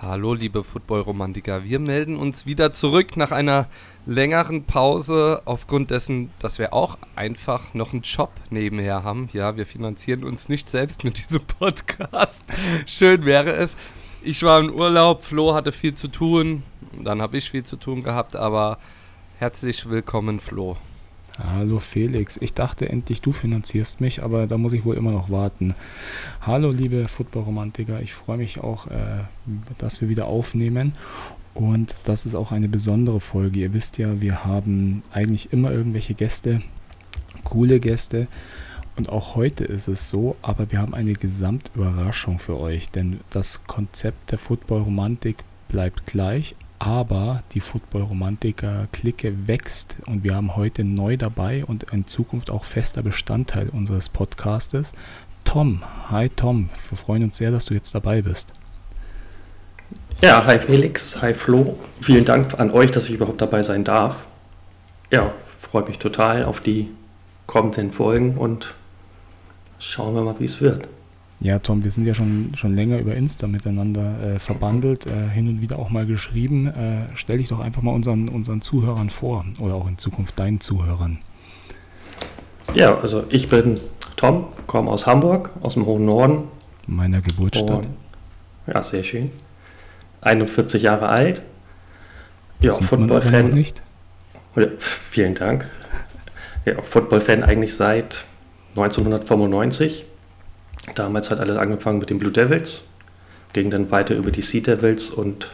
Hallo, liebe Football-Romantiker. Wir melden uns wieder zurück nach einer längeren Pause, aufgrund dessen, dass wir auch einfach noch einen Job nebenher haben. Ja, wir finanzieren uns nicht selbst mit diesem Podcast. Schön wäre es. Ich war im Urlaub, Flo hatte viel zu tun, dann habe ich viel zu tun gehabt, aber herzlich willkommen, Flo. Hallo Felix, ich dachte endlich du finanzierst mich, aber da muss ich wohl immer noch warten. Hallo liebe Football-Romantiker, ich freue mich auch, äh, dass wir wieder aufnehmen und das ist auch eine besondere Folge. Ihr wisst ja, wir haben eigentlich immer irgendwelche Gäste, coole Gäste und auch heute ist es so, aber wir haben eine Gesamtüberraschung für euch, denn das Konzept der Football-Romantik bleibt gleich, aber die Football-Romantiker-Clique wächst und wir haben heute neu dabei und in Zukunft auch fester Bestandteil unseres Podcastes. Tom, hi Tom, wir freuen uns sehr, dass du jetzt dabei bist. Ja, hi Felix, hi Flo, vielen Dank an euch, dass ich überhaupt dabei sein darf. Ja, freue mich total auf die kommenden Folgen und schauen wir mal, wie es wird. Ja, Tom, wir sind ja schon, schon länger über Insta miteinander äh, verbandelt, äh, hin und wieder auch mal geschrieben. Äh, stell dich doch einfach mal unseren, unseren Zuhörern vor oder auch in Zukunft deinen Zuhörern. Ja, also ich bin Tom, komme aus Hamburg, aus dem hohen Norden. Meiner Geburtsstadt. Und, ja, sehr schön. 41 Jahre alt. Ja, Football-Fan. nicht. Ja, vielen Dank. Ja, Football-Fan eigentlich seit 1995 Damals hat alles angefangen mit den Blue Devils, ging dann weiter über die Sea Devils und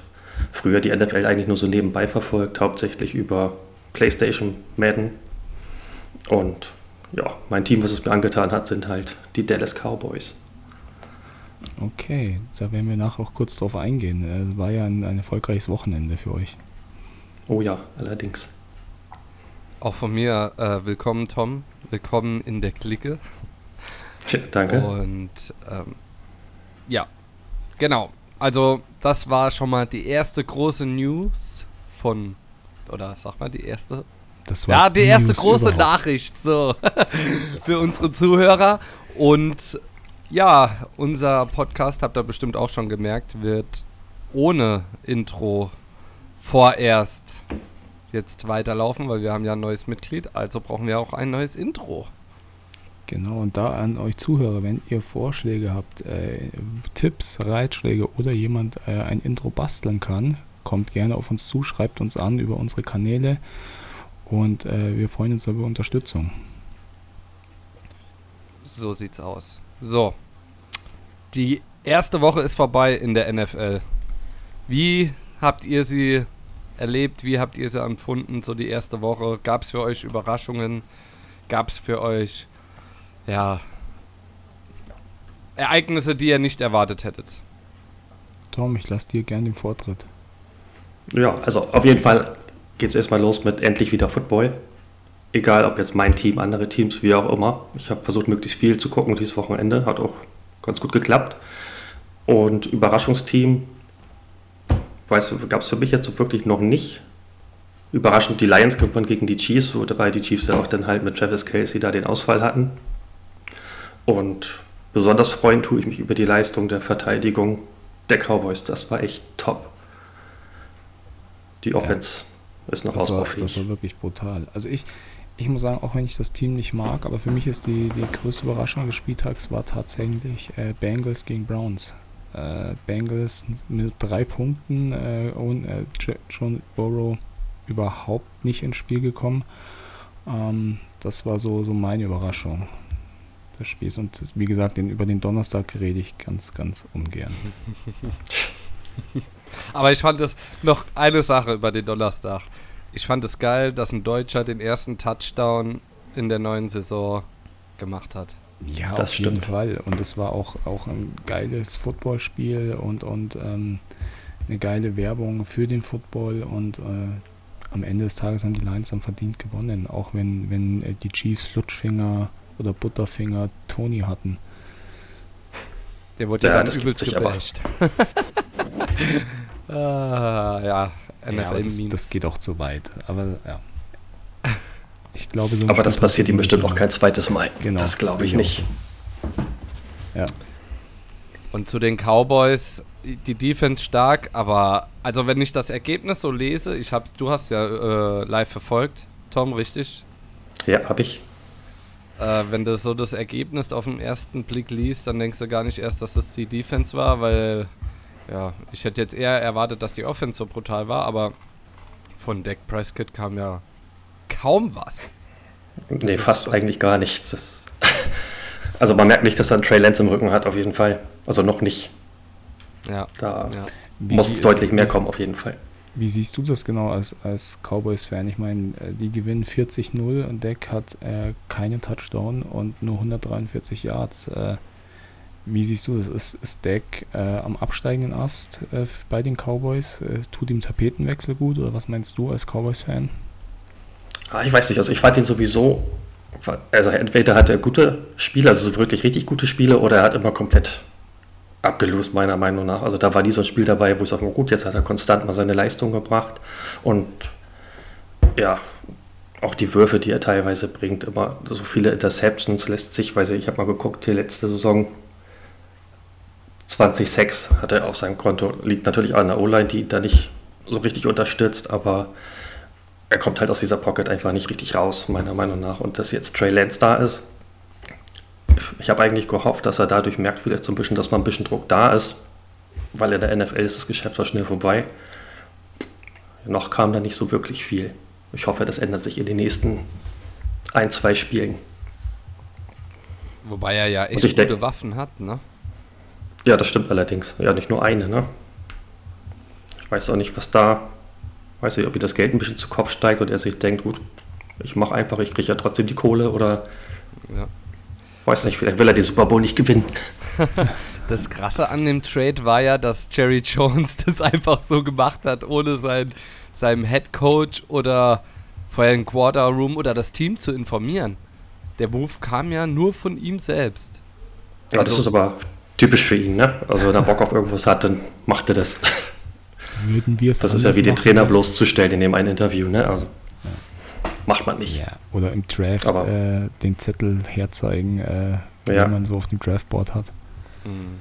früher die NFL eigentlich nur so nebenbei verfolgt, hauptsächlich über PlayStation, Madden. Und ja, mein Team, was es mir angetan hat, sind halt die Dallas Cowboys. Okay, da werden wir nachher auch kurz drauf eingehen. Es war ja ein, ein erfolgreiches Wochenende für euch. Oh ja, allerdings. Auch von mir äh, willkommen, Tom. Willkommen in der Clique. Ja, danke. Und ähm, ja, genau. Also das war schon mal die erste große News von, oder sag mal die erste. Das war ja, die, die erste News große überhaupt. Nachricht so für unsere Zuhörer. Und ja, unser Podcast, habt ihr bestimmt auch schon gemerkt, wird ohne Intro vorerst jetzt weiterlaufen, weil wir haben ja ein neues Mitglied, also brauchen wir auch ein neues Intro. Genau, und da an euch Zuhörer, wenn ihr Vorschläge habt, äh, Tipps, Ratschläge oder jemand äh, ein Intro basteln kann, kommt gerne auf uns zu, schreibt uns an über unsere Kanäle und äh, wir freuen uns über Unterstützung. So sieht's aus. So, die erste Woche ist vorbei in der NFL. Wie habt ihr sie erlebt? Wie habt ihr sie empfunden? So die erste Woche. Gab es für euch Überraschungen? Gab es für euch ja, Ereignisse, die ihr nicht erwartet hättet. Tom, ich lasse dir gerne den Vortritt. Ja, also auf jeden Fall geht es erstmal los mit endlich wieder Football. Egal, ob jetzt mein Team, andere Teams, wie auch immer. Ich habe versucht, möglichst viel zu gucken dieses Wochenende. Hat auch ganz gut geklappt. Und Überraschungsteam, weißt du, gab es für mich jetzt so wirklich noch nicht. Überraschend, die Lions gewann gegen die Chiefs, wobei die Chiefs ja auch dann halt mit Travis Casey da den Ausfall hatten. Und besonders freuen tue ich mich über die Leistung der Verteidigung der Cowboys. Das war echt top. Die Offense ja, ist noch das ausbaufähig. War, das war wirklich brutal. Also ich, ich muss sagen, auch wenn ich das Team nicht mag, aber für mich ist die, die größte Überraschung des Spieltags war tatsächlich äh, Bengals gegen Browns. Äh, Bengals mit drei Punkten äh, und äh, John Burrow überhaupt nicht ins Spiel gekommen. Ähm, das war so, so meine Überraschung des Spiels. Und wie gesagt, den, über den Donnerstag rede ich ganz, ganz ungern. Aber ich fand es noch eine Sache über den Donnerstag. Ich fand es geil, dass ein Deutscher den ersten Touchdown in der neuen Saison gemacht hat. Ja, das auf jeden Fall. Und es war auch, auch ein geiles Footballspiel und, und ähm, eine geile Werbung für den Football. Und äh, am Ende des Tages haben die Lions dann verdient gewonnen. Auch wenn, wenn äh, die Chiefs Flutschfinger oder Butterfinger Tony hatten. Der wurde ja, ja dann übelst gebasht. ah, ja, NFL ja, das, das, geht auch zu weit. Aber ja. Ich glaube, so aber das passiert ihm bestimmt auch kein zweites Mal. Genau, das glaube ich nicht. Ja. Und zu den Cowboys, die Defense stark, aber also wenn ich das Ergebnis so lese, ich hab's, du hast ja äh, live verfolgt, Tom, richtig? Ja, hab ich. Äh, wenn du so das Ergebnis auf den ersten Blick liest, dann denkst du gar nicht erst, dass das die Defense war, weil ja, ich hätte jetzt eher erwartet, dass die Offense so brutal war, aber von Dak Prescott kam ja kaum was. Nee, fast eigentlich gar nichts. Das also man merkt nicht, dass er einen Trey Lance im Rücken hat, auf jeden Fall. Also noch nicht. Ja. Da ja. muss es deutlich mehr kommen, auf jeden Fall. Wie siehst du das genau als, als Cowboys-Fan? Ich meine, äh, die gewinnen 40-0 und Deck hat äh, keinen Touchdown und nur 143 Yards. Äh, wie siehst du das? Ist, ist Deck äh, am absteigenden Ast äh, bei den Cowboys? Äh, tut ihm Tapetenwechsel gut oder was meinst du als Cowboys-Fan? Ah, ich weiß nicht, also ich fand ihn sowieso, also entweder hat er gute Spiele, also wirklich richtig gute Spiele, oder er hat immer komplett abgelost, meiner Meinung nach. Also da war ein Spiel dabei, wo ich sage, gut, jetzt hat er konstant mal seine Leistung gebracht. Und ja, auch die Würfe, die er teilweise bringt, immer so viele Interceptions lässt sich, weiß ich, ich habe mal geguckt, die letzte Saison 2006 hat er auf seinem Konto, liegt natürlich an der O-Line, die ihn da nicht so richtig unterstützt, aber er kommt halt aus dieser Pocket einfach nicht richtig raus, meiner Meinung nach. Und dass jetzt Trey Lance da ist, ich habe eigentlich gehofft, dass er dadurch merkt, vielleicht so ein bisschen, dass mal ein bisschen Druck da ist, weil in der NFL ist das Geschäft auch schnell vorbei. Noch kam da nicht so wirklich viel. Ich hoffe, das ändert sich in den nächsten ein, zwei Spielen. Wobei er ja echt gute denk, Waffen hat, ne? Ja, das stimmt allerdings. Ja, nicht nur eine, ne? Ich weiß auch nicht, was da, weiß nicht, ob ihm das Geld ein bisschen zu Kopf steigt und er sich denkt, gut, ich mache einfach, ich kriege ja trotzdem die Kohle oder ja. Weiß nicht, vielleicht will er den Super Bowl nicht gewinnen. Das Krasse an dem Trade war ja, dass Jerry Jones das einfach so gemacht hat, ohne sein, seinem Head Coach oder vorher ein Quarter Room oder das Team zu informieren. Der Move kam ja nur von ihm selbst. Ja, also, das ist aber typisch für ihn, ne? Also wenn er Bock auf irgendwas hat, dann macht er das. Würden wir es Das ist ja wie den Trainer bloßzustellen in dem einen Interview, ne? Also macht man nicht. Ja, oder im Draft äh, den Zettel herzeigen, äh, ja. den man so auf dem Draftboard hat. Mhm.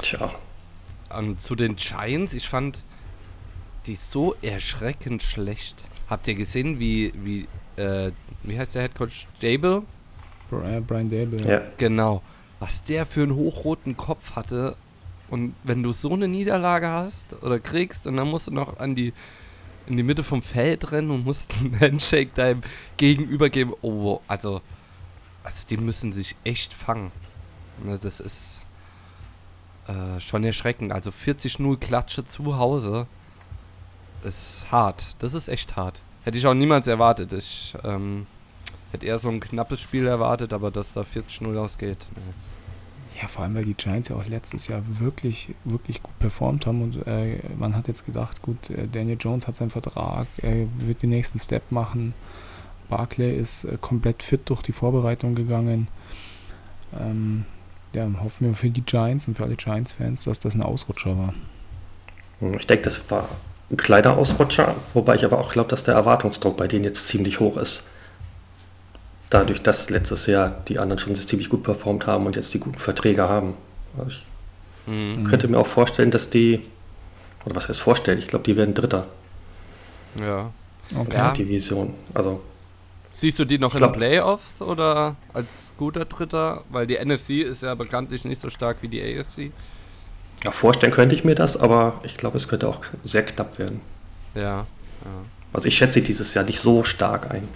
Tja. Um, zu den Giants, ich fand die so erschreckend schlecht. Habt ihr gesehen, wie, wie, äh, wie heißt der Headcoach? Dable? Brian Dable. Ja. Genau. Was der für einen hochroten Kopf hatte. Und wenn du so eine Niederlage hast oder kriegst und dann musst du noch an die in die Mitte vom Feld rennen und mussten einen Handshake deinem Gegenüber geben. Oh, also, also die müssen sich echt fangen. Ne, das ist äh, schon erschreckend. Also 40-0 Klatsche zu Hause ist hart. Das ist echt hart. Hätte ich auch niemals erwartet. Ich ähm, hätte eher so ein knappes Spiel erwartet, aber dass da 40-0 ausgeht. Ne. Ja, vor allem, weil die Giants ja auch letztes Jahr wirklich, wirklich gut performt haben und äh, man hat jetzt gedacht, gut, äh, Daniel Jones hat seinen Vertrag, er wird den nächsten Step machen. Barclay ist äh, komplett fit durch die Vorbereitung gegangen. Ähm, ja, hoffen wir für die Giants und für alle Giants-Fans, dass das ein Ausrutscher war. Ich denke, das war ein kleiner Ausrutscher, wobei ich aber auch glaube, dass der Erwartungsdruck bei denen jetzt ziemlich hoch ist dadurch, dass letztes Jahr die anderen schon ziemlich gut performt haben und jetzt die guten Verträge haben. Also ich mhm. könnte mir auch vorstellen, dass die, oder was heißt vorstellen, ich glaube, die werden Dritter. Ja. Okay. Ja. Division. Also. Siehst du die noch in den Playoffs oder als guter Dritter? Weil die NFC ist ja bekanntlich nicht so stark wie die AFC. Ja, vorstellen könnte ich mir das, aber ich glaube, es könnte auch sehr knapp werden. Ja. ja. Also ich schätze dieses Jahr nicht so stark ein.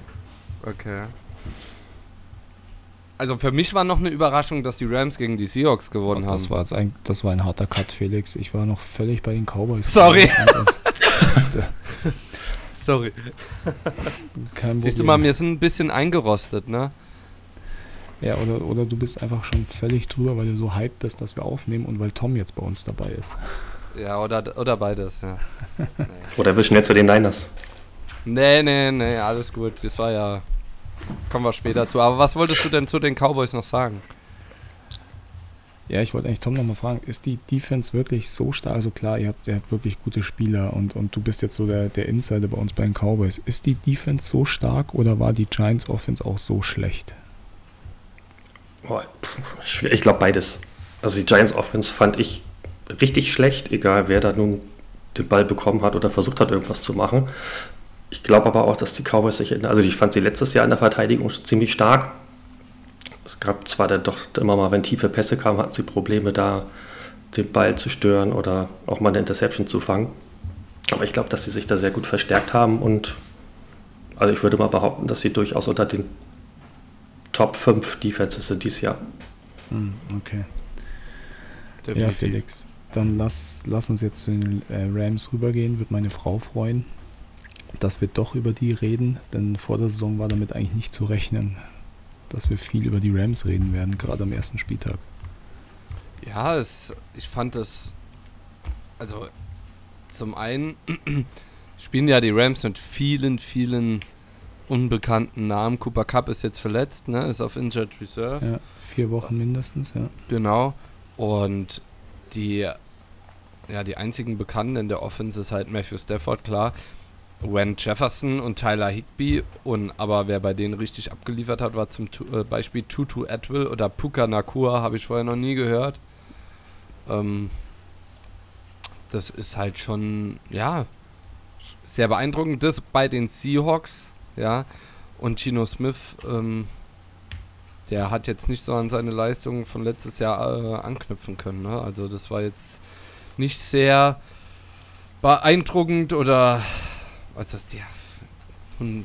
Okay. Also für mich war noch eine Überraschung, dass die Rams gegen die Seahawks gewonnen oh, das haben. War jetzt ein, das war ein harter Cut, Felix. Ich war noch völlig bei den Cowboys. Sorry. Sorry. Siehst du mal, wir sind ein bisschen eingerostet, ne? Ja, oder, oder du bist einfach schon völlig drüber, weil du so hyped bist, dass wir aufnehmen und weil Tom jetzt bei uns dabei ist. Ja, oder, oder beides, ja. Nee. Oder bist schnell zu den Niners. Nee, nee, nee, alles gut. Das war ja Kommen wir später zu. Aber was wolltest du denn zu den Cowboys noch sagen? Ja, ich wollte eigentlich Tom nochmal fragen, ist die Defense wirklich so stark? Also klar, ihr habt, ihr habt wirklich gute Spieler und, und du bist jetzt so der, der Insider bei uns bei den Cowboys. Ist die Defense so stark oder war die Giants Offense auch so schlecht? Boah, ich glaube beides. Also die Giants Offense fand ich richtig schlecht, egal wer da nun den Ball bekommen hat oder versucht hat, irgendwas zu machen. Ich glaube aber auch, dass die Cowboys sich, also ich fand sie letztes Jahr in der Verteidigung ziemlich stark. Es gab zwar dann doch immer mal, wenn tiefe Pässe kamen, hatten sie Probleme da, den Ball zu stören oder auch mal eine Interception zu fangen. Aber ich glaube, dass sie sich da sehr gut verstärkt haben und also ich würde mal behaupten, dass sie durchaus unter den Top 5 Defenses sind dieses Jahr. Hm, okay. Definitiv. Ja, Felix, dann lass, lass uns jetzt zu den äh, Rams rübergehen, wird meine Frau freuen, dass wir doch über die reden, denn vor der Saison war damit eigentlich nicht zu rechnen, dass wir viel über die Rams reden werden, gerade am ersten Spieltag. Ja, es, ich fand das, also zum einen spielen ja die Rams mit vielen, vielen unbekannten Namen. Cooper Cup ist jetzt verletzt, ne? ist auf Injured Reserve. Ja, vier Wochen mindestens, ja. Genau. Und die, ja, die einzigen Bekannten in der Offense ist halt Matthew Stafford, klar. Wen Jefferson und Tyler Higby. Und, aber wer bei denen richtig abgeliefert hat, war zum äh, Beispiel Tutu Atwill oder Puka Nakua, habe ich vorher noch nie gehört. Ähm, das ist halt schon, ja, sehr beeindruckend. Das bei den Seahawks, ja. Und Gino Smith, ähm, der hat jetzt nicht so an seine Leistungen von letztes Jahr äh, anknüpfen können. Ne? Also das war jetzt nicht sehr beeindruckend oder also die,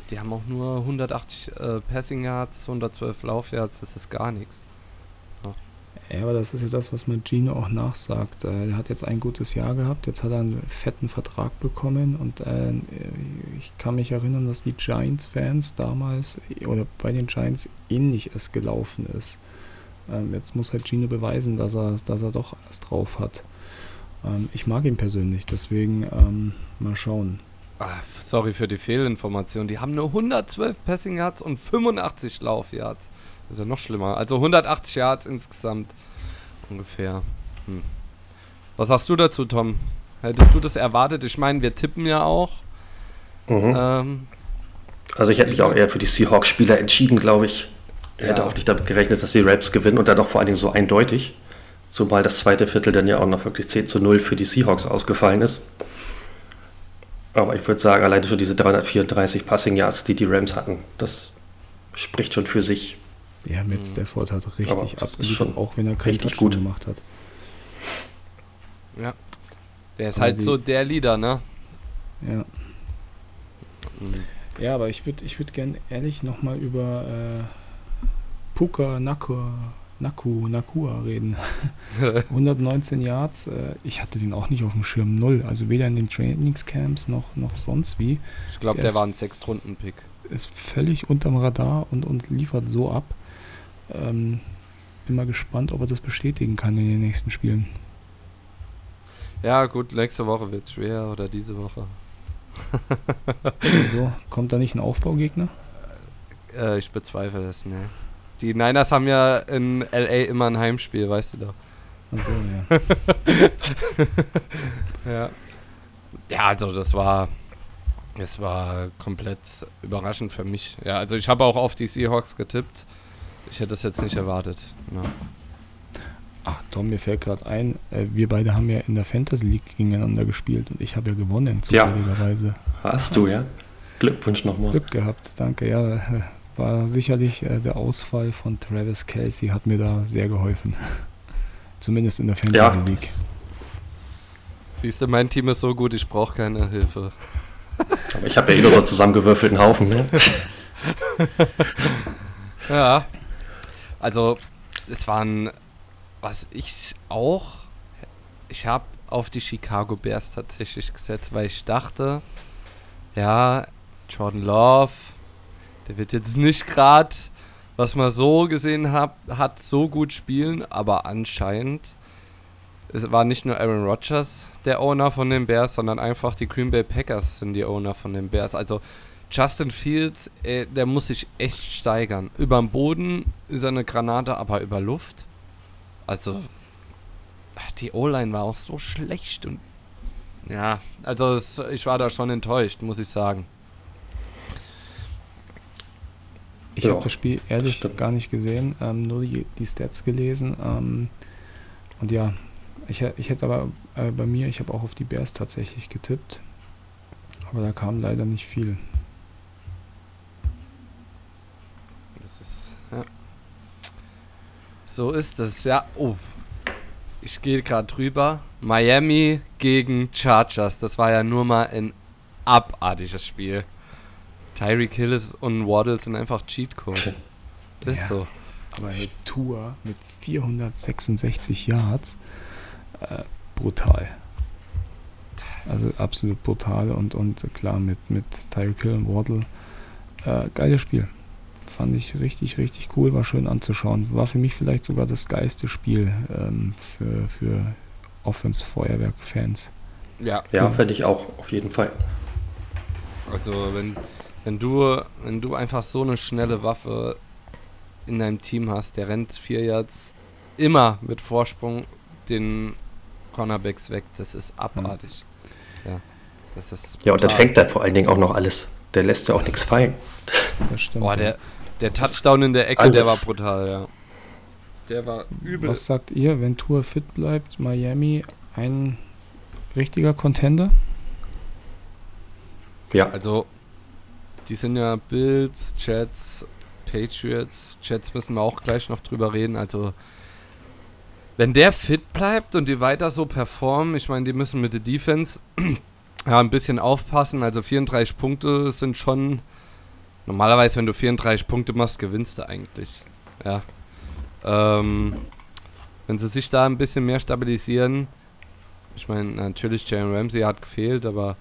die haben auch nur 180 äh, Passing Yards, 112 Lauf Yards, das ist gar nichts. Ja, aber das ist ja das, was man Gino auch nachsagt. Äh, er hat jetzt ein gutes Jahr gehabt, jetzt hat er einen fetten Vertrag bekommen und äh, ich kann mich erinnern, dass die Giants-Fans damals oder bei den Giants ähnlich es gelaufen ist. Ähm, jetzt muss halt Gino beweisen, dass er, dass er doch alles drauf hat. Ähm, ich mag ihn persönlich, deswegen ähm, mal schauen. Ach, sorry für die Fehlinformation. Die haben nur 112 Passing Yards und 85 Lauf Yards. Das ist ja noch schlimmer. Also 180 Yards insgesamt ungefähr. Hm. Was sagst du dazu, Tom? Hättest du das erwartet? Ich meine, wir tippen ja auch. Mhm. Ähm, also ich hätte mich auch eher für die Seahawks-Spieler entschieden, glaube ich. Ich hätte ja. auch nicht damit gerechnet, dass die Raps gewinnen und dann auch vor allen Dingen so eindeutig. Zumal das zweite Viertel dann ja auch noch wirklich 10 zu 0 für die Seahawks ausgefallen ist. Aber ich würde sagen, alleine schon diese 334 Passing Yards, die die Rams hatten, das spricht schon für sich. Ja, Matt mhm. Stafford hat richtig abgeliefert, auch wenn er keinen richtig gut gemacht hat. Ja. Der ist aber halt so der Leader, ne? Ja. Mhm. Ja, aber ich würde ich würd gern ehrlich nochmal über äh, Puka Nakua, Naku, Nakua reden. 119 Yards, äh, ich hatte den auch nicht auf dem Schirm, null. Also weder in den Trainingscamps noch, noch sonst wie. Ich glaube, der, der war ein Sechstrunden-Pick. Ist völlig unterm Radar und, und liefert so ab. Ähm, bin mal gespannt, ob er das bestätigen kann in den nächsten Spielen. Ja, gut, nächste Woche wird es schwer oder diese Woche. Wieso? Kommt da nicht ein Aufbaugegner? Äh, ich bezweifle das, ne. Die Niners haben ja in LA immer ein Heimspiel, weißt du doch. Achso, ja. ja. Ja, also das war. Es war komplett überraschend für mich. Ja, also ich habe auch auf die Seahawks getippt. Ich hätte das jetzt nicht erwartet. Ja. Ach Tom, mir fällt gerade ein, äh, wir beide haben ja in der Fantasy League gegeneinander gespielt und ich habe ja gewonnen, zufälligerweise. Ja, hast du, ja? Glückwunsch nochmal. Glück gehabt, danke. Ja, äh, war sicherlich äh, der Ausfall von Travis Kelsey hat mir da sehr geholfen. Zumindest in der Fantasy ja, League. Siehst du, mein Team ist so gut, ich brauche keine Hilfe. Aber ich habe ja eh nur so zusammengewürfelten Haufen, ne? ja. Also, es waren, was ich auch, ich habe auf die Chicago Bears tatsächlich gesetzt, weil ich dachte, ja, Jordan Love, der wird jetzt nicht gerade, was man so gesehen hat, hat so gut spielen, aber anscheinend es war nicht nur Aaron Rodgers der Owner von den Bears, sondern einfach die Green Bay Packers sind die Owner von den Bears. Also Justin Fields, ey, der muss sich echt steigern. Über dem Boden ist er eine Granate, aber über Luft. Also, die O-Line war auch so schlecht und ja, also es, ich war da schon enttäuscht, muss ich sagen. Ich ja, habe das Spiel ehrlich gar nicht gesehen, ähm, nur die, die Stats gelesen. Ähm, und ja, Ich, ich hätte aber äh, bei mir, ich habe auch auf die Bears tatsächlich getippt. Aber da kam leider nicht viel. Das ist, ja. So ist es, ja. Oh, ich gehe gerade drüber. Miami gegen Chargers. Das war ja nur mal ein abartiges Spiel. Tyreek Hill und Waddle sind einfach Cheatcode. Das Ja. ist so. Aber hey, Tour mit 466 Yards, äh, brutal. Also absolut brutal und, und klar mit, mit Tyreek Hill und Waddle. Äh, geiles Spiel. Fand ich richtig, richtig cool, war schön anzuschauen. War für mich vielleicht sogar das geilste Spiel ähm, für, für Offense-Feuerwerk-Fans. Ja, Ja, Ja. fände ich auch, auf jeden Fall. also wenn, wenn du wenn du einfach so eine schnelle Waffe in deinem Team hast, der rennt vier Yards immer mit Vorsprung den Cornerbacks weg, das ist abartig. Ja, das ist Ja, und dann brutal. fängt er vor allen Dingen auch noch alles. Der lässt ja auch nichts fallen. Das stimmt. Boah, der, der Touchdown in der Ecke, der war alles- brutal, ja. Der war übel. Was sagt ihr, wenn Tour fit bleibt, Miami ein richtiger Contender? Ja, Also, die sind ja Bills, Jets, Patriots. Jets müssen wir auch gleich noch drüber reden. Also, wenn der fit bleibt und die weiter so performen, ich meine, die müssen mit der Defense ja, ein bisschen aufpassen. Also, 34 Punkte sind schon. Normalerweise, wenn du 34 Punkte machst, gewinnst du eigentlich. Ja. Ähm, wenn sie sich da ein bisschen mehr stabilisieren. Ich meine, natürlich, Jalen Ramsey hat gefehlt, aber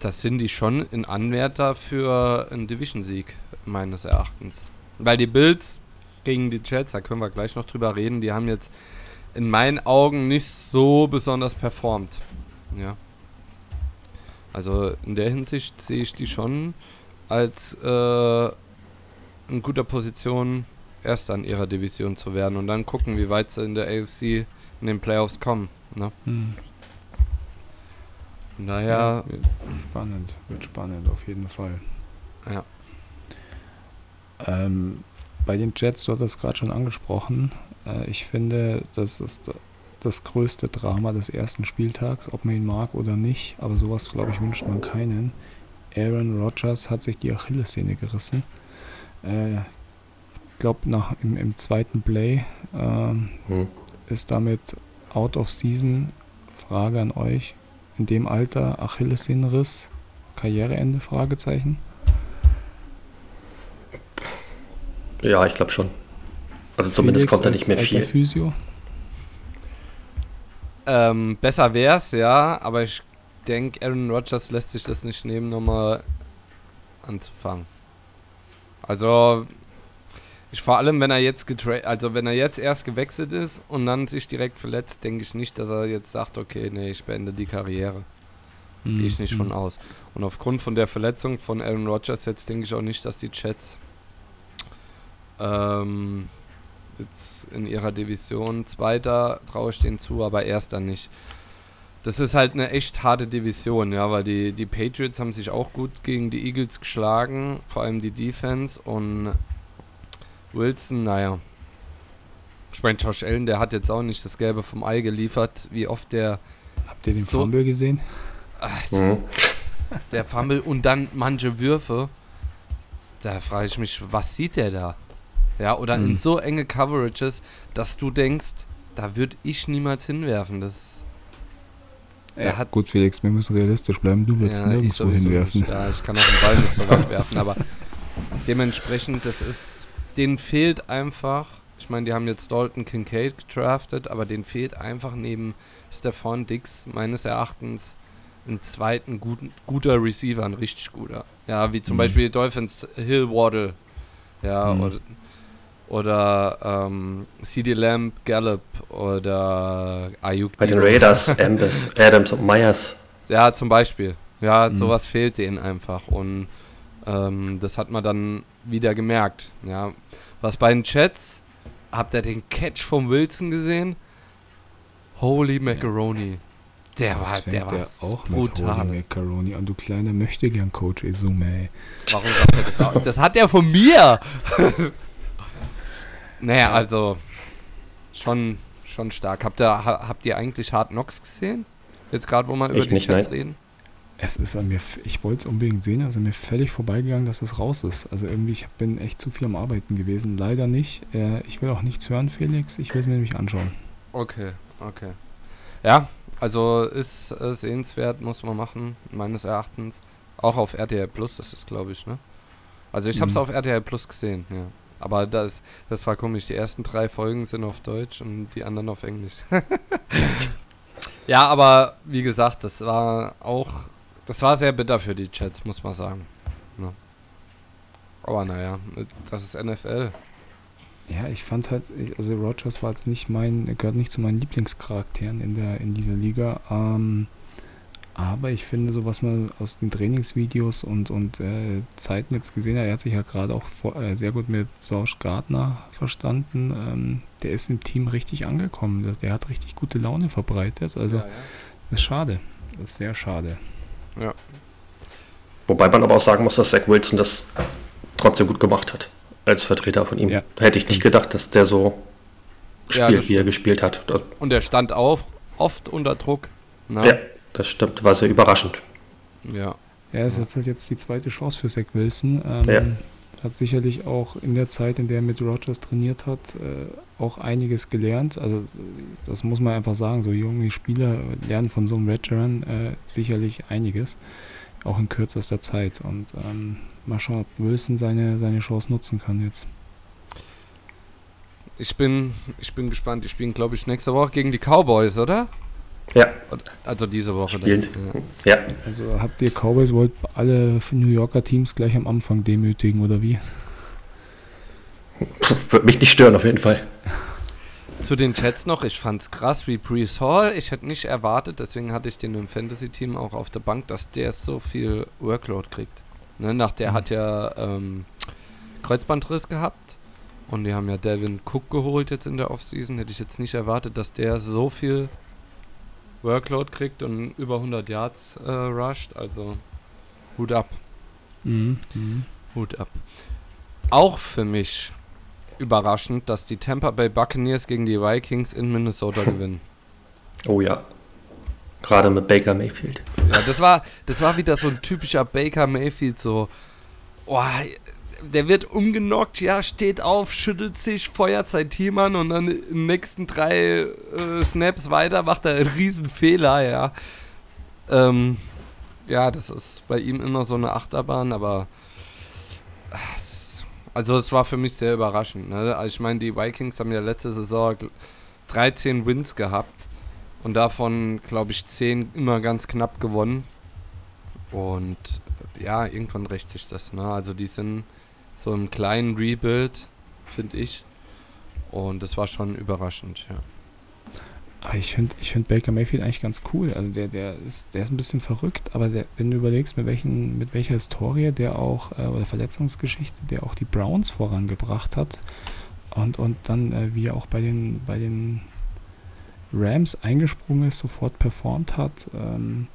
das sind die schon in Anwärter für einen Division-Sieg, meines Erachtens. Weil die Bills gegen die Jets, da können wir gleich noch drüber reden, die haben jetzt in meinen Augen nicht so besonders performt. Ja. Also in der Hinsicht sehe ich die schon als äh, in guter Position, Erster in ihrer Division zu werden und dann gucken, wie weit sie in der AFC in den Playoffs kommen. Ne? Hm. Daher, Wird spannend, wird spannend auf jeden Fall. ja. Ähm, bei den Jets, du hattest es gerade schon angesprochen, äh, ich finde, das ist das größte Drama des ersten Spieltags, ob man ihn mag oder nicht, aber sowas, glaube ich, wünscht man keinen. Aaron Rodgers hat sich die Achillessehne gerissen. Äh, ich glaube, im, im zweiten Play ähm, Hm. ist damit out of season. Frage an euch. In dem Alter Achillessehnenriss, Karriereende? Fragezeichen. ja, ich glaube schon. Also zumindest Felix kommt da als nicht mehr viel. Physio. Ähm, besser wär's, ja, aber ich denke, Aaron Rodgers lässt sich das nicht nehmen, nochmal anzufangen. Also, ich vor allem, wenn er jetzt getra also wenn er jetzt erst gewechselt ist und dann sich direkt verletzt, denke ich nicht, dass er jetzt sagt, okay, nee, ich beende die Karriere. Gehe ich nicht Mhm. von aus. Und aufgrund von der Verletzung von Aaron Rodgers jetzt denke ich auch nicht, dass die Jets ähm, jetzt in ihrer Division Zweiter traue ich denen zu, aber Erster nicht. Das ist halt eine echt harte Division, ja, weil die, die Patriots haben sich auch gut gegen die Eagles geschlagen, vor allem die Defense und Wilson, naja. Ich meine, Josh Allen, der hat jetzt auch nicht das Gelbe vom Ei geliefert, wie oft der Habt ihr den So- Fumble gesehen? Mhm. der Fumble und dann manche Würfe. Da frage ich mich, was sieht der da? Ja, oder in Mhm. so enge Coverages, dass du denkst, da würde ich niemals hinwerfen. Das hat- Gut, Felix, wir müssen realistisch bleiben. Du willst ja, nirgendwo hinwerfen. Nicht. Ja, ich kann auch den Ball nicht so weit werfen, aber dementsprechend, das ist, denen fehlt einfach, ich meine, die haben jetzt Dalton Kincaid gedraftet, aber denen fehlt einfach neben Stefan Dix meines Erachtens einen zweiten guten, guter Receiver, ein richtig guter. Ja, wie zum Mhm. Beispiel die Dolphins Hill Waddle. Ja, Mhm. oder, oder ähm, CD Lamb, Gallup oder Ayuk. Bei den. Raiders, Ambis, Adams und Myers. Ja, zum Beispiel. Ja, Mhm. sowas fehlt denen einfach. Und ähm, das hat man dann wieder gemerkt. Ja. Was bei den Chats, habt ihr den Catch vom Wilson gesehen? Holy Macaroni. Der war, Jetzt der war der auch mit brutal. Holy Macaroni an, du kleiner Möchtegern Coach Izume. Warum sagt er das auch? Das hat er von mir! naja, also schon, schon stark. Habt ihr, habt ihr eigentlich Hard Knocks gesehen? Jetzt gerade, wo wir über die nicht, Chats nein. reden? Es ist an mir, ich wollte es unbedingt sehen, also mir völlig vorbeigegangen, dass es raus ist. Also irgendwie, ich bin echt zu viel am Arbeiten gewesen. Leider nicht. Äh, ich will auch nichts hören, Felix. Ich will es mir nämlich anschauen. Okay, okay. Ja, also ist äh, sehenswert, muss man machen, meines Erachtens. Auch auf RTL Plus, das ist glaube ich, ne? Also ich habe es Mhm. auf RTL Plus gesehen, ja. Aber das, das war komisch. Die ersten drei Folgen sind auf Deutsch und die anderen auf Englisch. ja, aber wie gesagt, das war auch, das war sehr bitter für die Chats, muss man sagen. Ja. Aber naja, das ist NFL. Ja, ich fand halt, also Rogers war jetzt nicht mein, gehört nicht zu meinen Lieblingscharakteren in der in dieser Liga. Ähm, aber ich finde, so was man aus den Trainingsvideos und, und äh, Zeiten jetzt gesehen hat, er hat sich ja gerade auch vor, äh, sehr gut mit Sausch Gardner verstanden. Ähm, der ist im Team richtig angekommen. Der, der hat richtig gute Laune verbreitet. Also ja, ja. ist schade. Das ist sehr schade. Wobei man aber auch sagen muss, dass Zach Wilson das trotzdem gut gemacht hat. Als Vertreter von ihm. Ja, Hätte ich nicht gedacht, dass der so Ja, spielt, das wie er gespielt hat. Das, Und er stand auch oft unter Druck. Ne? ja, das stimmt. War sehr überraschend. ja. Er ist jetzt halt jetzt die zweite Chance für Zach Wilson. Ähm, Ja. Hat sicherlich auch in der Zeit, in der er mit Rogers trainiert hat, äh, auch einiges gelernt. Also das muss man einfach sagen. So junge Spieler lernen von so einem Veteran äh, sicherlich einiges, auch in kürzester Zeit. Und ähm, mal schauen, ob Wilson seine, seine Chance nutzen kann jetzt. Ich bin, ich bin gespannt. Die spielen, glaube ich, nächste Woche gegen die Cowboys, oder? Ja, Also diese Woche. spielen dann. sie. Ja, Also habt ihr Cowboys, wollt alle New Yorker Teams gleich am Anfang demütigen oder wie? würde mich nicht stören auf jeden Fall. Zu den Chats noch. Ich fand's krass wie Brees Hall. Ich hätte nicht erwartet, deswegen hatte ich den im Fantasy-Team auch auf der Bank, dass der so viel Workload kriegt. Ne, nach der hat ja ähm, Kreuzbandriss gehabt. Und die haben ja Devin Cook geholt jetzt in der Offseason. Hätte ich jetzt nicht erwartet, dass der so viel Workload kriegt und über 100 Yards äh, rusht. Also Hut ab. Mhm. Mhm. Hut ab. Auch für mich überraschend, dass die Tampa Bay Buccaneers gegen die Vikings in Minnesota gewinnen. Oh ja. Gerade mit Baker Mayfield. Ja, das war, das war wieder so ein typischer Baker Mayfield, so, oh, der wird umgenockt, ja, steht auf, schüttelt sich, feuert sein Team an und dann den nächsten drei äh, Snaps weiter macht er einen riesen Fehler, ja. Ähm, ja, das ist bei ihm immer so eine Achterbahn, aber es- also es war für mich sehr überraschend. Ne? Also ich meine, die Vikings haben ja letzte Saison gl- 13 Wins gehabt und davon, glaube ich, 10 immer ganz knapp gewonnen. Und äh, ja, irgendwann rächt sich das. Ne? Also die sind so im kleinen Rebuild, finde ich. Und das war schon überraschend, ja. Aber ich finde ich find Baker Mayfield eigentlich ganz cool. Also der, der ist, der ist ein bisschen verrückt, aber der, wenn du überlegst, mit welchen, mit welcher Historie der auch, äh, oder Verletzungsgeschichte, der auch die Browns vorangebracht hat und, und dann, äh, wie er auch bei den, bei den Rams eingesprungen ist, sofort performt hat. Ähm,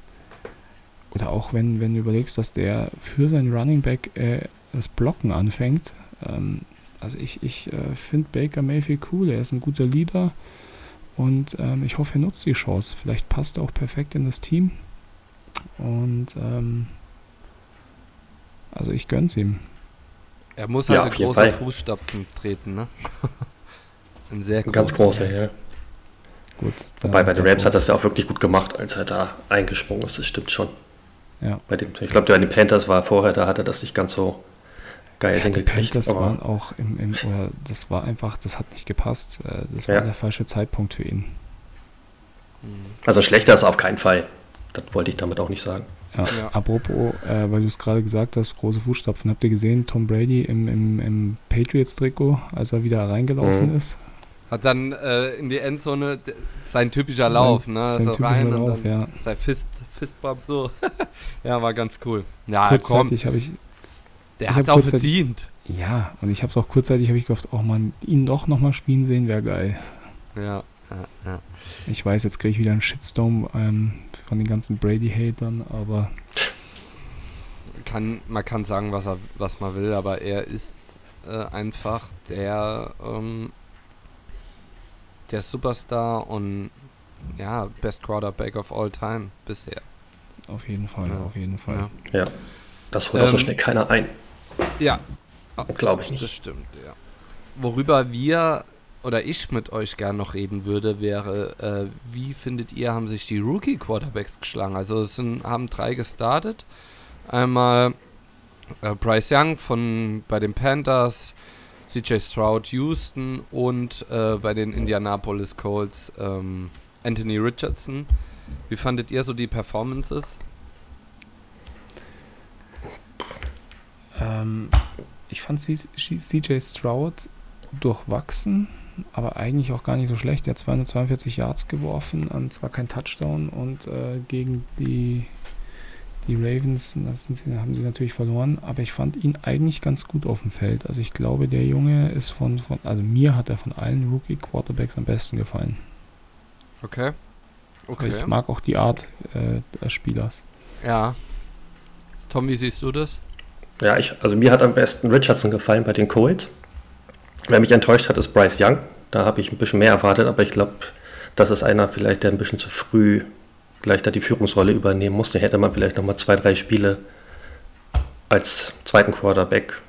oder auch wenn, wenn du überlegst, dass der für seinen Running Back äh, das Blocken anfängt. Ähm, also ich, ich äh, finde Baker Mayfield cool, er ist ein guter Leader. Und ähm, ich hoffe, er nutzt die Chance. Vielleicht passt er auch perfekt in das Team. Und ähm, also ich gönn's ihm. Er muss Ja, halt auf in große Fall. Fußstapfen treten, ne? Ein sehr Ein ganz großer. großer, ja. Gut. Wobei bei den Rams hat er das ja auch wirklich gut gemacht, als er da eingesprungen ist. Das stimmt schon. Ja. Bei den, ich glaube, bei den Panthers war er vorher, da hat er das nicht ganz so geil Ja, hingekriegt. Aber- waren auch im, im oder das war einfach, das hat nicht gepasst. Äh, Das war Ja. der falsche Zeitpunkt für ihn. Mhm. Also schlechter ist er auf keinen Fall. Das wollte ich damit auch nicht sagen. Ja. Ja. Apropos, äh, weil du es gerade gesagt hast, große Fußstapfen. Habt ihr gesehen, Tom Brady im, im, im Patriots-Trikot, als er wieder reingelaufen Mhm. ist? Hat dann äh, in die Endzone sein typischer Sein- Lauf, ne? sein so typischer rein Lauf, und dann ja. sein Fist, Fistbump so. ja, war ganz cool. Ja, Kurzzeitig habe ich, der hat's hab auch verdient. ja, und ich habe es auch kurzzeitig, habe ich gehofft, auch mal ihn doch nochmal spielen sehen, wäre geil. Ja, ja, ja. Ich weiß, jetzt kriege ich wieder einen Shitstorm ähm, von den ganzen Brady-Hatern, aber Kann, man kann sagen, was, er, was man will, aber er ist äh, einfach der ähm, der Superstar und ja, Best Quarterback of all time bisher. Auf jeden Fall, ja. auf jeden Fall. Ja, ja. das holt ähm, auch so ähm, schnell keiner ein. Ja. Glaube ich nicht. Das stimmt, ja. Worüber wir oder ich mit euch gern noch reden würde, wäre, äh, wie findet ihr, haben sich die Rookie-Quarterbacks geschlagen? Also es sind, haben drei gestartet. Einmal äh, Bryce Young von bei den Panthers, CJ Stroud Houston und äh, bei den Indianapolis Colts ähm, Anthony Richardson. Wie fandet ihr so die Performances? Ähm, ich fand CJ Stroud durchwachsen, aber eigentlich auch gar nicht so schlecht. Er hat 242 Yards geworfen, und zwar kein Touchdown und äh, gegen die, die Ravens sie, haben sie natürlich verloren, aber ich fand ihn eigentlich ganz gut auf dem Feld. Also ich glaube, der Junge ist von, von also mir hat er von allen Rookie Quarterbacks am besten gefallen. Okay. Okay. Ich mag auch die Art äh, des Spielers. Ja. Tom, wie siehst du das? Ja, ich, also mir hat am besten Richardson gefallen bei den Colts. Wer mich enttäuscht hat, ist Bryce Young. Da habe ich ein bisschen mehr erwartet, aber ich glaube, das ist einer vielleicht, der ein bisschen zu früh gleich da die Führungsrolle übernehmen musste. Hätte man vielleicht nochmal zwei, drei Spiele als zweiten Quarterback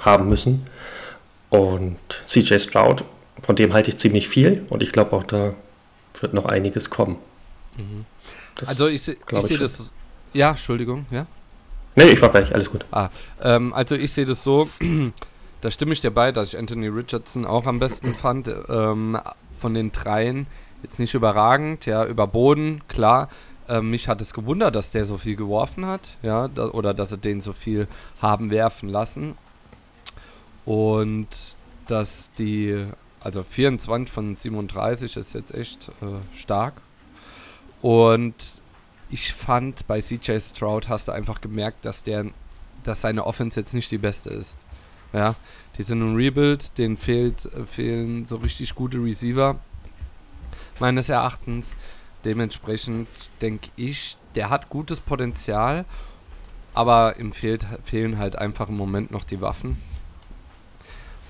haben müssen. Und CJ Stroud, von dem halte ich ziemlich viel und ich glaube auch, da wird noch einiges kommen. Mhm. Also ich, ich sehe das. Ja, Entschuldigung, ja. Nee, ich war fertig, alles gut. Ah, ähm, also ich sehe das so, da stimme ich dir bei, dass ich Anthony Richardson auch am besten fand. Ähm, von den dreien jetzt nicht überragend, ja, über Boden, klar. Ähm, mich hat es gewundert, dass der so viel geworfen hat, ja, da, oder dass sie den so viel haben werfen lassen. Und dass die, also 24 von 37 ist jetzt echt äh, stark. Und ich fand, bei CJ Stroud hast du einfach gemerkt, dass der, dass seine Offense jetzt nicht die beste ist. Ja, die sind ein Rebuild, denen fehlt, äh, fehlen so richtig gute Receiver, meines Erachtens. Dementsprechend denke ich, der hat gutes Potenzial, aber ihm fehlt, fehlen halt einfach im Moment noch die Waffen.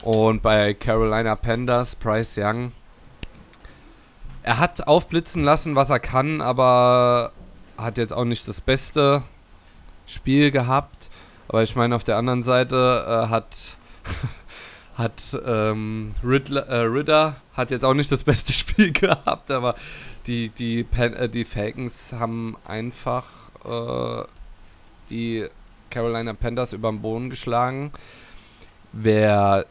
Und bei Carolina Pandas, Bryce Young, er hat aufblitzen lassen, was er kann, aber hat jetzt auch nicht das beste Spiel gehabt. Aber ich meine, auf der anderen Seite äh, hat, hat ähm, Riddler, äh, Ridder hat jetzt auch nicht das beste Spiel gehabt, aber die, die, Pan äh, die Falcons haben einfach äh, die Carolina Panthers über den Boden geschlagen. Wer,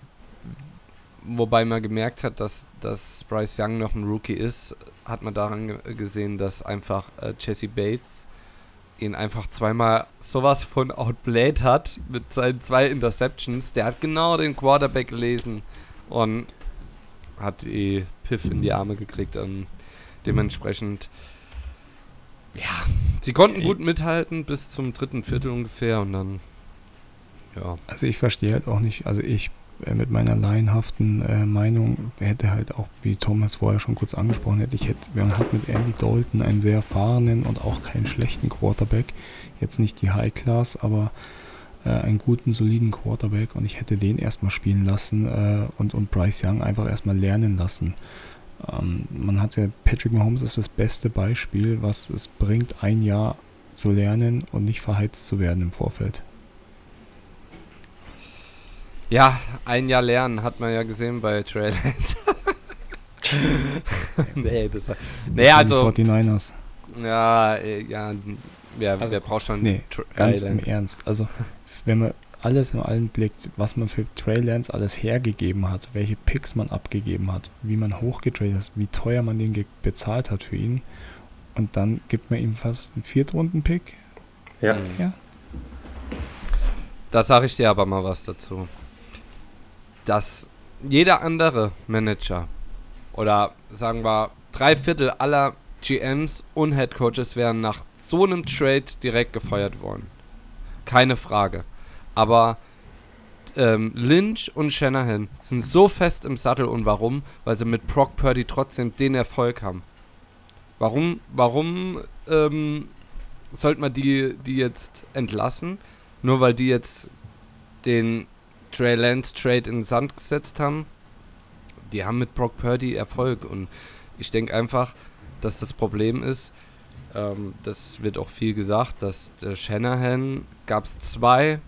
wobei man gemerkt hat, dass, dass Bryce Young noch ein Rookie ist, hat man daran gesehen, dass einfach äh, Jesse Bates ihn einfach zweimal sowas von outplayed hat mit seinen zwei Interceptions. Der hat genau den Quarterback gelesen und hat die Piff in die Arme gekriegt und dementsprechend ja, sie konnten gut mithalten bis zum dritten Viertel ungefähr und dann ja. Also ich verstehe halt auch nicht, also ich mit meiner laienhaften äh, Meinung hätte halt auch, wie Thomas vorher schon kurz angesprochen hätte, ich hätte, man hat mit Andy Dalton einen sehr erfahrenen und auch keinen schlechten Quarterback. Jetzt nicht die High Class, aber äh, einen guten, soliden Quarterback und ich hätte den erstmal spielen lassen äh, und, und Bryce Young einfach erstmal lernen lassen. Ähm, man hat ja, Patrick Mahomes ist das beste Beispiel, was es bringt, ein Jahr zu lernen und nicht verheizt zu werden im Vorfeld. Ja, ein Jahr lernen hat man ja gesehen bei Lance. nee, das, das nee, also. Die 49ers. Ja, äh, ja, wer, also, wer braucht schon nee, ganz im Ernst. Also, wenn man alles in allen blickt, was man für Trey Lance alles hergegeben hat, welche Picks man abgegeben hat, wie man hochgetradet hat, wie teuer man den bezahlt hat für ihn, und dann gibt man ihm fast einen Viertrunden-Pick. Ja. ja. Da sage ich dir aber mal was dazu dass jeder andere Manager oder sagen wir drei Viertel aller GMs und Head Coaches wären nach so einem Trade direkt gefeuert worden. Keine Frage. Aber ähm, Lynch und Shanahan sind so fest im Sattel und warum? Weil sie mit Brock Purdy trotzdem den Erfolg haben. Warum, warum ähm, sollte man die, die jetzt entlassen? Nur weil die jetzt den Trey Lance Trade in den Sand gesetzt haben. die haben mit Brock Purdy Erfolg und ich denke einfach, dass das Problem ist, ähm, das wird auch viel gesagt, dass der Shanahan gab es zwei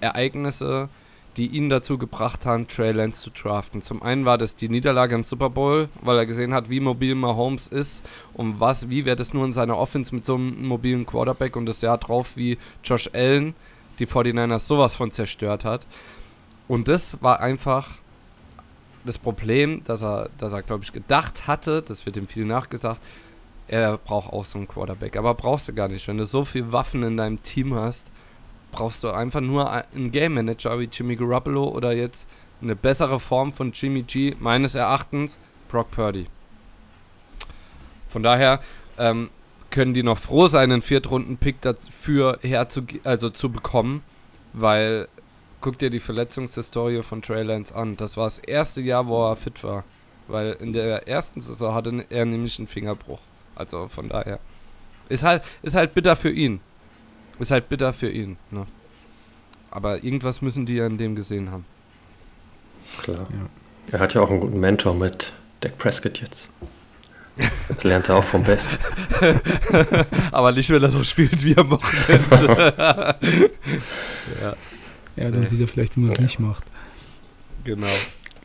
Ereignisse, die ihn dazu gebracht haben, Trey Lance zu draften. Zum einen war das die Niederlage im Super Bowl, weil er gesehen hat, wie mobil Mahomes ist und was, wie wäre das nur in seiner Offense mit so einem mobilen Quarterback und das Jahr drauf, wie Josh Allen die 49ers sowas von zerstört hat. Und das war einfach das Problem, dass er, dass er glaube ich, gedacht hatte, das wird ihm viel nachgesagt, er braucht auch so einen Quarterback. Aber brauchst du gar nicht. Wenn du so viele Waffen in deinem Team hast, brauchst du einfach nur einen Game Manager wie Jimmy Garoppolo oder jetzt eine bessere Form von Jimmy G, meines Erachtens, Brock Purdy. Von daher ähm, können die noch froh sein, einen Viertrunden-Pick dafür herzu, also zu bekommen, weil guck dir die Verletzungshistorie von Trey Lance an. Das war das erste Jahr, wo er fit war. Weil in der ersten Saison hatte er nämlich einen Fingerbruch. Also von daher. Ist halt, ist halt bitter für ihn. Ist halt bitter für ihn. Ne? Aber irgendwas müssen die ja in dem gesehen haben. Klar. Ja. Er hat ja auch einen guten Mentor mit Dak Prescott jetzt. Jetzt lernt er auch vom Besten. Aber nicht, wenn er so spielt wie am Wochenende. ja. ja, dann nee. sieht er vielleicht, wie man es nicht macht. Genau.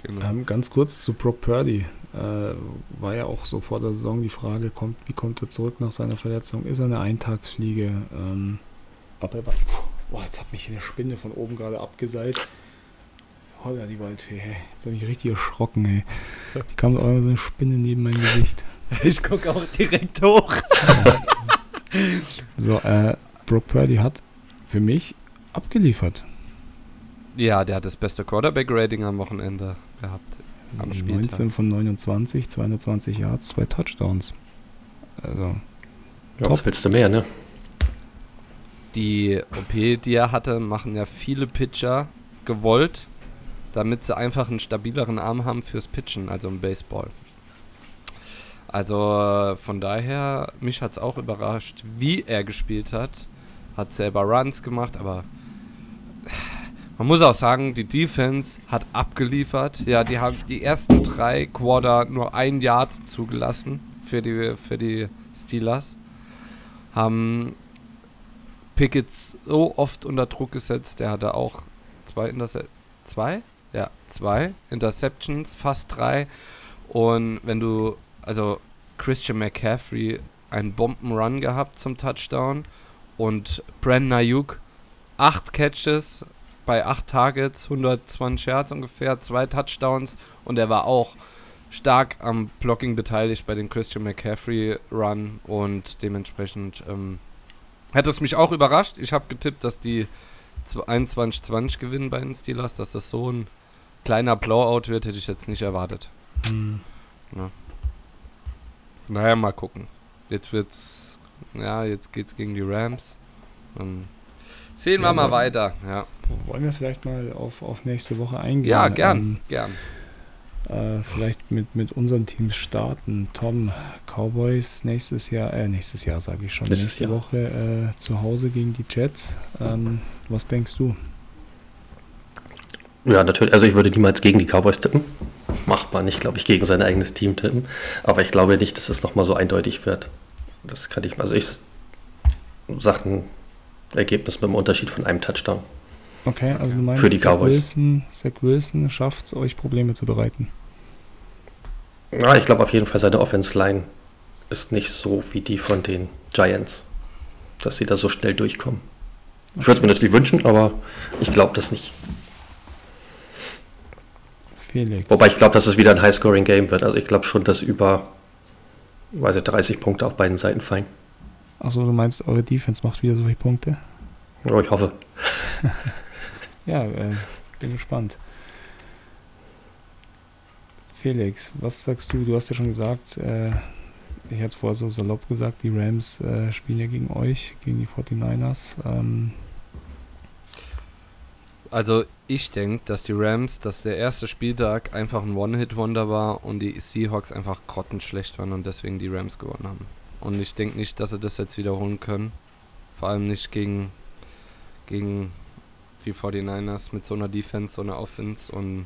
genau. Ähm, ganz kurz zu Brock Purdy. Äh, war ja auch so vor der Saison die Frage, kommt, wie kommt er zurück nach seiner Verletzung? Ist er eine Eintagsfliege? Ähm, aber er war, boah, jetzt hat mich eine Spinne von oben gerade abgeseilt. Holla, die Waldfee, hey. Jetzt habe ich richtig erschrocken, ey. Die kam so eine Spinne neben mein Gesicht. Ich gucke auch direkt hoch. so, äh, Brooke Purdy hat für mich abgeliefert. Ja, der hat das beste Quarterback-Rating am Wochenende gehabt am Spieltag. 19 von 29, 220 Yards, zwei Touchdowns. Also. Ja, was willst du mehr, ne? Die OP, die er hatte, machen ja viele Pitcher gewollt, damit sie einfach einen stabileren Arm haben fürs Pitchen, also im Baseball. Also von daher, mich hat es auch überrascht, wie er gespielt hat. Hat selber Runs gemacht, aber man muss auch sagen, die Defense hat abgeliefert. Ja, die haben die ersten drei Quarter nur ein Yard zugelassen für die, für die Steelers. Haben Pickett so oft unter Druck gesetzt. Der hatte auch zwei Interceptions. Zwei? Ja, zwei Interceptions, fast drei. Und wenn du, also Christian McCaffrey einen Bombenrun gehabt zum Touchdown und Brandon Ayuk acht Catches, bei 8 Targets, 120 Yards ungefähr, zwei Touchdowns und er war auch stark am Blocking beteiligt bei dem Christian McCaffrey Run und dementsprechend ähm, hat es mich auch überrascht. Ich habe getippt, dass die 21-20 gewinnen bei den Steelers, dass das so ein kleiner Blowout wird, hätte ich jetzt nicht erwartet. Mhm. Ja. Von daher mal gucken. Jetzt wird's, ja, jetzt geht's gegen die Rams. Ähm, Sehen wir mal weiter. Ja. Wollen wir vielleicht mal auf, auf nächste Woche eingehen? Ja, gern, ähm, gern. Äh, vielleicht mit, mit unseren Teams starten. Tom, Cowboys nächstes Jahr, äh, nächstes Jahr sage ich schon, nächstes nächste Jahr. Woche äh, zu Hause gegen die Jets. Ähm, was denkst du? Ja, natürlich. Also ich würde niemals gegen die Cowboys tippen. Macht man nicht, glaube ich, gegen sein eigenes Team tippen. Aber ich glaube nicht, dass es nochmal so eindeutig wird. Das kann ich, also ich Sachen Ergebnis mit dem Unterschied von einem Touchdown. Okay, also du meinst, Für die Cowboys. Zach Wilson, Zach Wilson schafft es euch Probleme zu bereiten? Ja, ich glaube auf jeden Fall, seine Offense-Line ist nicht so wie die von den Giants, dass sie da so schnell durchkommen. Okay. Ich würde es mir natürlich wünschen, aber ich glaube das nicht. Felix. Wobei ich glaube, dass es wieder ein High-Scoring-Game wird. Also ich glaube schon, dass über weiß ich, 30 Punkte auf beiden Seiten fallen. Achso, du meinst, eure Defense macht wieder so viele Punkte? Oh, ich hoffe. ja, äh, bin gespannt. Felix, was sagst du? Du hast ja schon gesagt, äh, ich hatte es vorher so salopp gesagt, die Rams äh, spielen ja gegen euch, gegen die 49ers. Ähm, also ich denke, dass die Rams, dass der erste Spieltag einfach ein One-Hit-Wonder war und die Seahawks einfach grottenschlecht waren und deswegen die Rams gewonnen haben. Und ich denke nicht, dass sie das jetzt wiederholen können. Vor allem nicht gegen, gegen die 49ers mit so einer Defense, so einer Offense. Und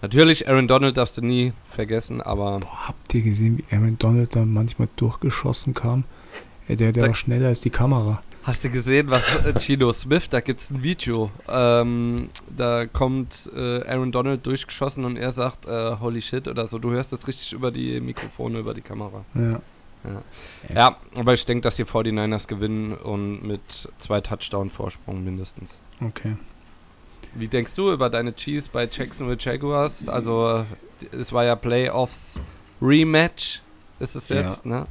Natürlich, Aaron Donald darfst du nie vergessen, aber. Boah, habt ihr gesehen, wie Aaron Donald da manchmal durchgeschossen kam? Ja, der der Da- war schneller als die Kamera. Hast du gesehen, was äh, Gino Smith, da gibt es ein Video. Ähm, da kommt äh, Aaron Donald durchgeschossen und er sagt, äh, holy shit oder so. Du hörst das richtig über die Mikrofone, über die Kamera. Ja. Ja, aber ich denke, dass die 49ers gewinnen und mit zwei Touchdown-Vorsprung mindestens. Okay. Wie denkst du über deine Chiefs bei Jacksonville Jaguars? Also, es war ja Playoffs Rematch, ist es Ja. jetzt, ne?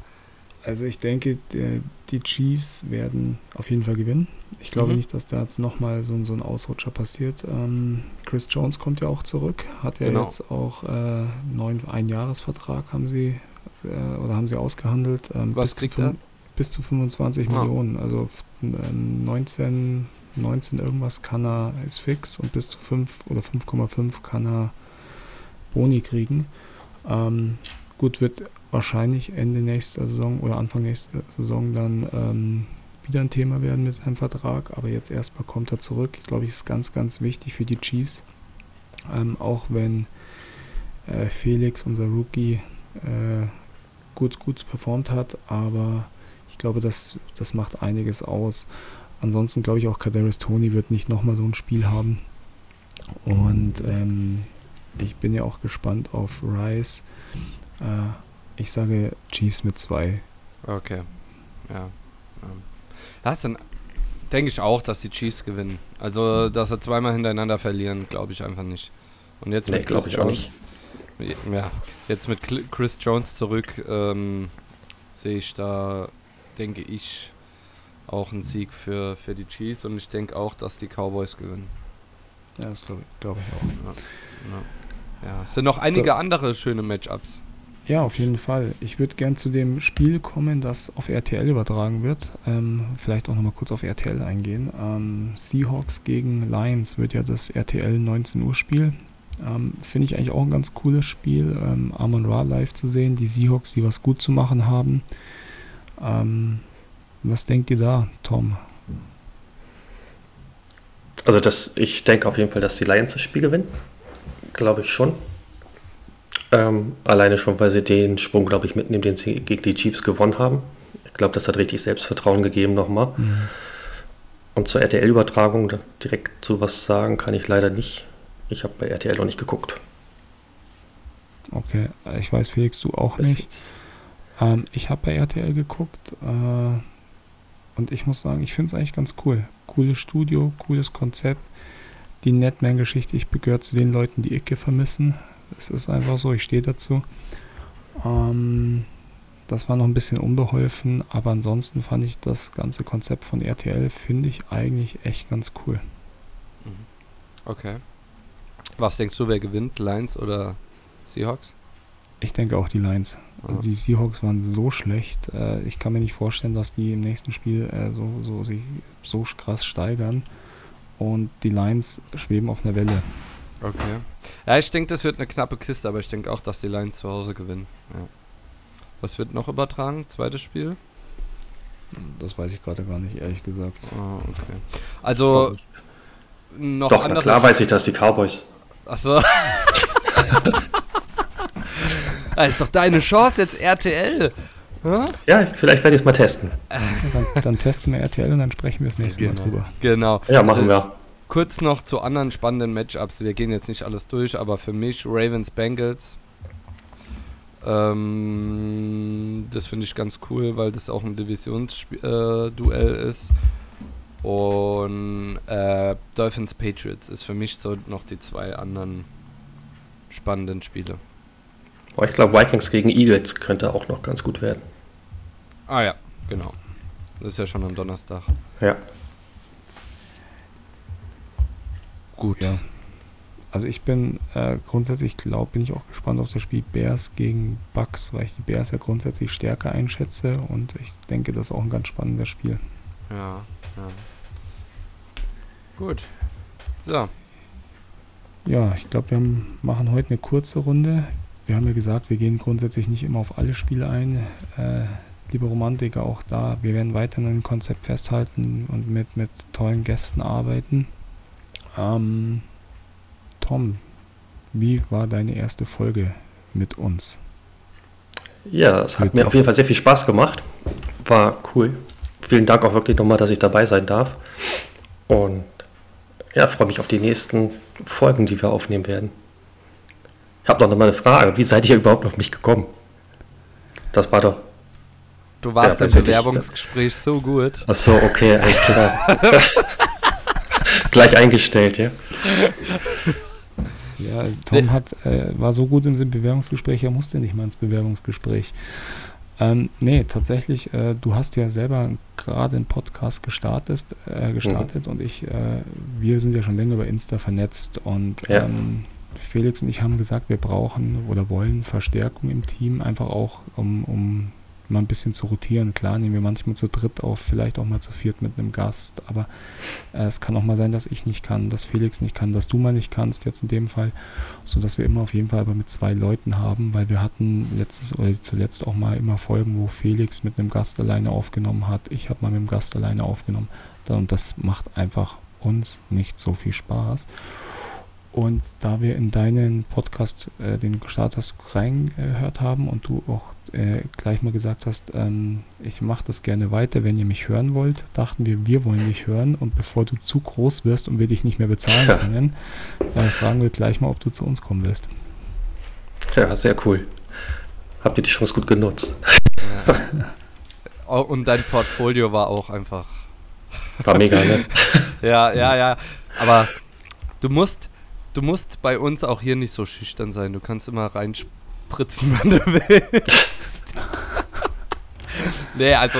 Also ich denke, der, die Chiefs werden auf jeden Fall gewinnen. Ich glaube Mhm. nicht, dass da jetzt nochmal so, ein- so ein Ausrutscher passiert. Ähm, Chris Jones kommt ja auch zurück, hat ja Genau. jetzt auch äh, neun Einjahresvertrag haben sie äh, oder haben sie ausgehandelt. Ähm, Was bis kriegt zu, er? Bis zu 25 Ah. Millionen. Also f- ähm, 19, 19 irgendwas kann er, ist fix und bis zu 5 oder 5,5 kann er Boni kriegen. Ähm, gut, wird wahrscheinlich Ende nächster Saison oder Anfang nächster Saison dann ähm, wieder ein Thema werden mit seinem Vertrag, aber jetzt erstmal kommt er zurück. Ich glaube, ich ist ganz, ganz wichtig für die Chiefs. Ähm, auch wenn äh, Felix, unser Rookie, äh, gut, gut performt hat, aber ich glaube, das, das macht einiges aus. Ansonsten glaube ich auch, Kadarius Tony wird nicht nochmal so ein Spiel haben. Und ähm, ich bin ja auch gespannt auf Rice. Äh, ich sage Chiefs mit zwei. Okay. Ja. ähm. Das dann denke ich auch, dass die Chiefs gewinnen. Also, dass sie zweimal hintereinander verlieren, glaube ich einfach nicht. Und jetzt Nee, mit glaube Chris ich auch Jones. Ja, jetzt mit Chris Jones zurück ähm, sehe ich da, denke ich, auch einen Sieg für, für die Chiefs und ich denke auch, dass die Cowboys gewinnen. Ja, das glaube ich, glaub ich auch. Ja. Ja, es sind noch einige andere schöne Matchups. Ja, auf jeden Fall. Ich würde gern zu dem Spiel kommen, das auf RTL übertragen wird. Ähm, vielleicht auch nochmal kurz auf RTL eingehen. Ähm, Seahawks gegen Lions wird ja das RTL 19 Uhr Spiel. Ähm, Finde ich eigentlich auch ein ganz cooles Spiel, ähm, Amon Ra live zu sehen. Die Seahawks, die was gut zu machen haben. Ähm, was denkt ihr da, Tom? Also das, ich denke auf jeden Fall, dass die Lions das Spiel gewinnen. Glaube ich schon. Ähm, alleine schon, weil sie den Sprung, glaube ich, mitnehmen, den sie gegen die Chiefs gewonnen haben. Ich glaube, das hat richtig Selbstvertrauen gegeben nochmal. Und zur RTL-Übertragung direkt zu was sagen kann ich leider nicht. Ich habe bei RTL noch nicht geguckt. Okay, ich weiß, Felix, du auch Bis nicht. Ähm, ich habe bei RTL geguckt äh, und ich muss sagen, ich finde es eigentlich ganz cool. Cooles Studio, cooles Konzept. Die Netman-Geschichte, ich gehöre zu den Leuten, die Icke vermissen. Es ist einfach so, ich stehe dazu. Ähm, das war noch ein bisschen unbeholfen, aber ansonsten fand ich das ganze Konzept von RTL, finde ich eigentlich echt ganz cool. Okay. Was denkst du, wer gewinnt? Lions oder Seahawks? Ich denke auch die Lions. Also die Seahawks waren so schlecht. Äh, ich kann mir nicht vorstellen, dass die im nächsten Spiel äh, so, so, sich so krass steigern. Und die Lions schweben auf einer Welle. Okay. Ja, ich denke, das wird eine knappe Kiste, aber ich denke auch, dass die Lions zu Hause gewinnen. Ja. Was wird noch übertragen? Zweites Spiel? Das weiß ich gerade gar nicht, ehrlich gesagt. Ah, okay. Also noch Doch, andere. klar weiß ich, dass die Cowboys. Achso. das ist doch deine Chance jetzt RTL. Ja, vielleicht werde ich es mal testen. Dann, dann testen wir RTL und dann sprechen wir das nächste Mal drüber. Genau. Ja, machen Also, wir. Kurz noch zu anderen spannenden Matchups. Wir gehen jetzt nicht alles durch, aber für mich Ravens Bengals. Ähm, das finde ich ganz cool, weil das auch ein Divisionsduell äh, ist. Und äh, Dolphins Patriots ist für mich so noch die zwei anderen spannenden Spiele. Boah, ich glaube, Vikings gegen Eagles könnte auch noch ganz gut werden. Ah ja, genau. Das ist ja schon am Donnerstag. Ja. Gut. Ja. Also ich bin äh, grundsätzlich, glaube bin ich auch gespannt auf das Spiel Bears gegen Bucks, weil ich die Bears ja grundsätzlich stärker einschätze und ich denke, das ist auch ein ganz spannendes Spiel. Ja, ja. Gut. So. Ja, ich glaube, wir haben, machen heute eine kurze Runde. Wir haben ja gesagt, wir gehen grundsätzlich nicht immer auf alle Spiele ein. Äh, liebe Romantiker, auch da, wir werden weiter an dem Konzept festhalten und mit, mit tollen Gästen arbeiten. Ähm, Tom, wie war deine erste Folge mit uns? Ja, es hat mir auf jeden Fall sehr viel Spaß gemacht. War cool. Vielen Dank auch wirklich nochmal, dass ich dabei sein darf. Und ja, freue mich auf die nächsten Folgen, die wir aufnehmen werden. Ich habe noch mal eine Frage. Wie seid ihr überhaupt auf mich gekommen? Das war doch. Du warst ja, im Bewerbungsgespräch so gut. Ach so, okay, alles klar. Gleich eingestellt, ja. Ja, Tom nee. hat, äh, war so gut in dem Bewerbungsgespräch, er musste nicht mal ins Bewerbungsgespräch. Ähm, nee, tatsächlich, äh, du hast ja selber gerade einen Podcast gestartet, äh, gestartet mhm. und ich, äh, wir sind ja schon länger über Insta vernetzt und ja. ähm, Felix und ich haben gesagt, wir brauchen oder wollen Verstärkung im Team, einfach auch, um, um mal ein bisschen zu rotieren. Klar, nehmen wir manchmal zu dritt auf, vielleicht auch mal zu viert mit einem Gast, aber äh, es kann auch mal sein, dass ich nicht kann, dass Felix nicht kann, dass du mal nicht kannst, jetzt in dem Fall, sodass wir immer auf jeden Fall aber mit zwei Leuten haben, weil wir hatten letztes oder zuletzt auch mal immer Folgen, wo Felix mit einem Gast alleine aufgenommen hat, ich habe mal mit dem Gast alleine aufgenommen und das macht einfach uns nicht so viel Spaß. Und da wir in deinen Podcast, äh, den du gestartet hast, reingehört haben und du auch äh, gleich mal gesagt hast, ähm, ich mache das gerne weiter, wenn ihr mich hören wollt, dachten wir, wir wollen dich hören und bevor du zu groß wirst und wir dich nicht mehr bezahlen können, äh, fragen wir gleich mal, ob du zu uns kommen willst. Ja, sehr cool. Habt ihr die Chance gut genutzt? Ja. und dein Portfolio war auch einfach. War mega, ne? ja, ja, ja. Aber du musst, du musst bei uns auch hier nicht so schüchtern sein. Du kannst immer reinspritzen, wenn du willst. nee, also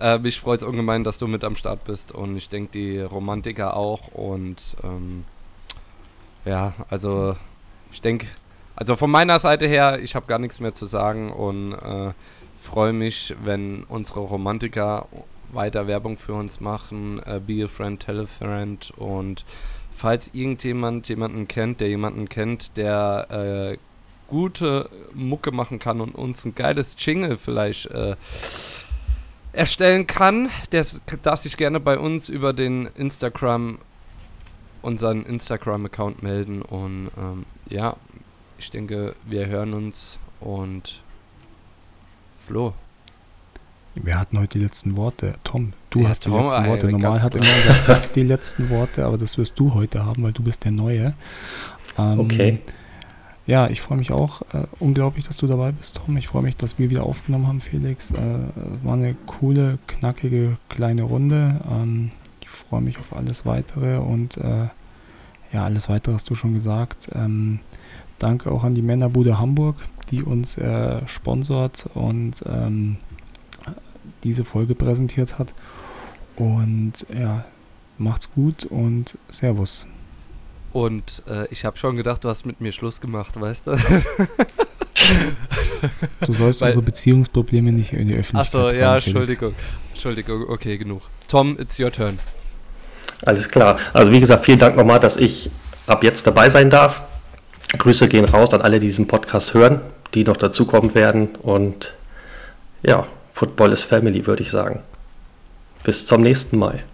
äh, mich freut es ungemein, dass du mit am Start bist und ich denke die Romantiker auch und ähm, ja, also ich denke, also von meiner Seite her, ich habe gar nichts mehr zu sagen und äh, freue mich, wenn unsere Romantiker weiter Werbung für uns machen. Äh, be a friend, tell a friend und falls irgendjemand jemanden kennt, der jemanden kennt, der äh, gute Mucke machen kann und uns ein geiles Jingle vielleicht äh, erstellen kann, der darf sich gerne bei uns über den Instagram, unseren Instagram-Account melden. Und ähm, ja, ich denke, wir hören uns und Flo. Wir hatten heute die letzten Worte. Tom, du ja, hast die Tom, letzten Worte. Normal hat immer gesagt, das die letzten Worte, aber das wirst du heute haben, weil du bist der Neue. Ähm, okay. Ja, ich freue mich auch äh, unglaublich, dass du dabei bist, Tom. Ich freue mich, dass wir wieder aufgenommen haben, Felix. Äh, war eine coole, knackige, kleine Runde. Ähm, ich freue mich auf alles Weitere und äh, ja, alles Weitere hast du schon gesagt. Ähm, danke auch an die Männerbude Hamburg, die uns äh, sponsort und ähm, diese Folge präsentiert hat. Und ja, macht's gut und Servus. Und äh, ich habe schon gedacht, du hast mit mir Schluss gemacht, weißt du? du sollst Weil, unsere Beziehungsprobleme nicht in die Öffentlichkeit Achso, ja, Entschuldigung. Entschuldigung, okay, genug. Tom, it's your turn. Alles klar. Also wie gesagt, vielen Dank nochmal, dass ich ab jetzt dabei sein darf. Grüße gehen raus an alle, die diesen Podcast hören, die noch dazukommen werden. Und ja, Football is Family, würde ich sagen. Bis zum nächsten Mal.